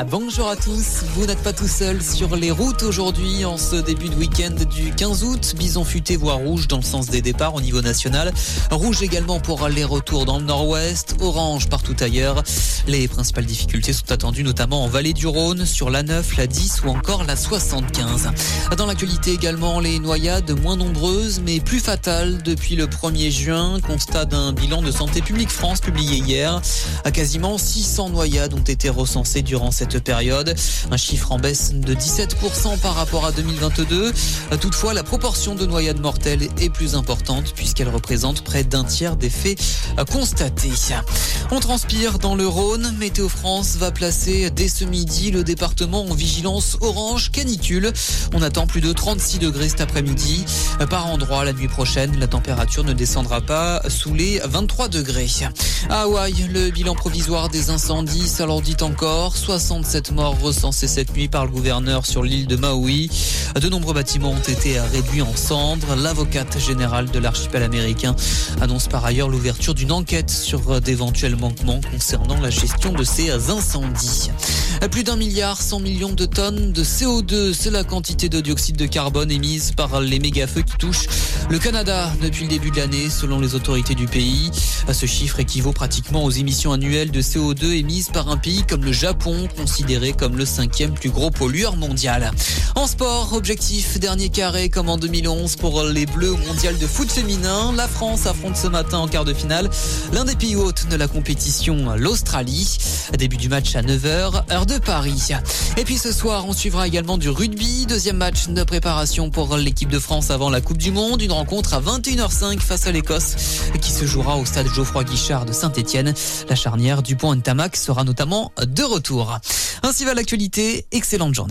Ah, bonjour à tous, vous n'êtes pas tout seul sur les routes aujourd'hui en ce début de week-end du 15 août. Bison futé voire rouge dans le sens des départs au niveau national. Rouge également pour les retours dans le nord-ouest. Orange partout ailleurs. Les principales difficultés sont attendues notamment en vallée du Rhône, sur la 9, la 10 ou encore la 75. Dans l'actualité également, les noyades moins nombreuses mais plus fatales depuis le 1er juin. Constat d'un bilan de Santé publique France publié hier. À quasiment 600 noyades ont été recensées durant cette période. Un chiffre en baisse de 17% par rapport à 2022. Toutefois, la proportion de noyades mortelles est plus importante puisqu'elle représente près d'un tiers des faits constatés. On transpire dans le Rhône. Météo France va placer dès ce midi le département en vigilance orange canicule. On attend plus de 36 degrés cet après-midi. Par endroit, la nuit prochaine, la température ne descendra pas sous les 23 degrés. À Hawaï, le bilan provisoire des incendies s'alourdit encore. 67 morts recensés cette nuit par le gouverneur sur l'île de Maui. De nombreux bâtiments ont été réduits en cendres. L'avocate générale de l'archipel américain annonce par ailleurs l'ouverture d'une enquête sur d'éventuels manquements concernant la gestion de ces incendies. Plus d'un milliard 100 millions de tonnes de CO2, c'est la quantité de dioxyde de carbone émise par les méga-feux qui touchent le Canada depuis le début de l'année, selon les autorités du pays. Ce chiffre équivaut pratiquement aux émissions annuelles de CO2 émises par un pays comme le Japon, considéré comme le cinquième plus gros pollueur mondial. En sport, objectif dernier carré comme en 2011 pour les Bleus au mondial de foot féminin. La France affronte ce matin en quart de finale l'un des pays hôtes de la compétition, l'Australie. Début du match à 9h, heure de Paris. Et puis ce soir, on suivra également du rugby. Deuxième match de préparation pour l'équipe de France avant la Coupe du Monde. Une rencontre à 21h05 face à l'Écosse qui se jouera au stade Geoffroy Guichard de Saint-Etienne. La charnière du point Ntamak sera notamment de retour. Ainsi va l'actualité. Excellente journée.